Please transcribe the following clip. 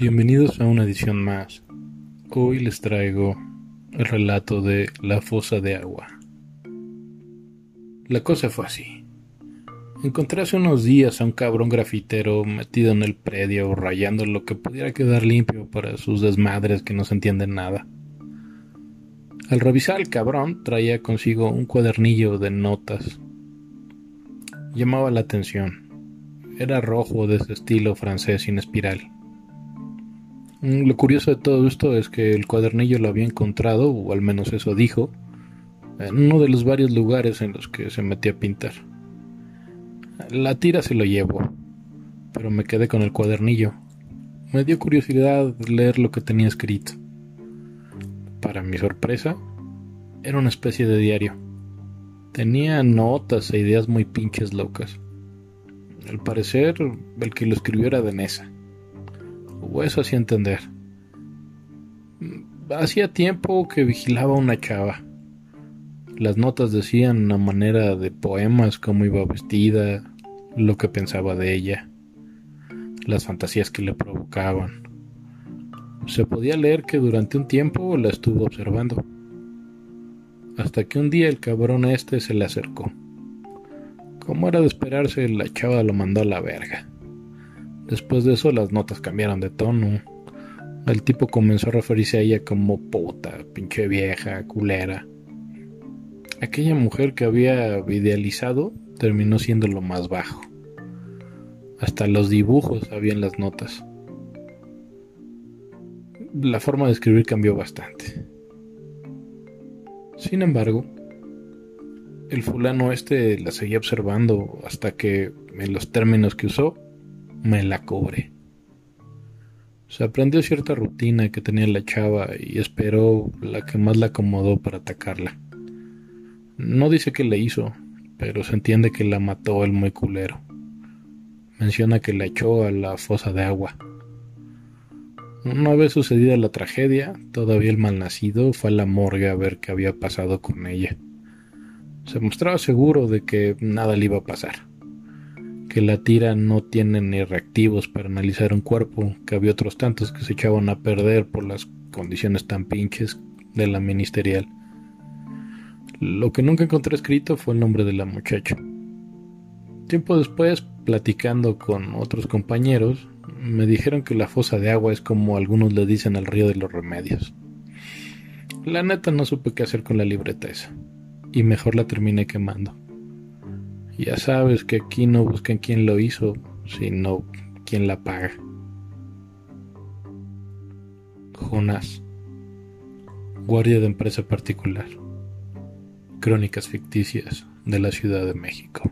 Bienvenidos a una edición más. Hoy les traigo el relato de La fosa de agua. La cosa fue así. Encontré hace unos días a un cabrón grafitero metido en el predio rayando lo que pudiera quedar limpio para sus desmadres que no se entienden nada. Al revisar el cabrón traía consigo un cuadernillo de notas. Llamaba la atención. Era rojo de ese estilo francés sin espiral. Mm, lo curioso de todo esto es que el cuadernillo lo había encontrado, o al menos eso dijo, en uno de los varios lugares en los que se metió a pintar. La tira se lo llevó, pero me quedé con el cuadernillo. Me dio curiosidad leer lo que tenía escrito. Para mi sorpresa, era una especie de diario. Tenía notas e ideas muy pinches locas. Al parecer, el que lo escribió era de Nesa. O eso hacía entender. Hacía tiempo que vigilaba una chava. Las notas decían a manera de poemas cómo iba vestida, lo que pensaba de ella, las fantasías que le provocaban. Se podía leer que durante un tiempo la estuvo observando, hasta que un día el cabrón este se le acercó. Como era de esperarse, la chava lo mandó a la verga. Después de eso las notas cambiaron de tono. El tipo comenzó a referirse a ella como puta, pinche vieja, culera. Aquella mujer que había idealizado terminó siendo lo más bajo. Hasta los dibujos habían las notas. La forma de escribir cambió bastante. Sin embargo, el fulano este la seguía observando hasta que, en los términos que usó, me la cobré. Se aprendió cierta rutina que tenía la chava y esperó la que más la acomodó para atacarla. No dice que le hizo, pero se entiende que la mató el muy culero. Menciona que la echó a la fosa de agua. Una vez sucedida la tragedia, todavía el malnacido fue a la morgue a ver qué había pasado con ella. Se mostraba seguro de que nada le iba a pasar, que la tira no tiene ni reactivos para analizar un cuerpo, que había otros tantos que se echaban a perder por las condiciones tan pinches de la ministerial. Lo que nunca encontré escrito fue el nombre de la muchacha. Tiempo después, platicando con otros compañeros, me dijeron que la fosa de agua es como algunos le dicen al río de los remedios. La neta no supe qué hacer con la libreta esa, y mejor la terminé quemando. Ya sabes que aquí no buscan quién lo hizo, sino quién la paga. Jonás, guardia de empresa particular. Crónicas ficticias de la Ciudad de México.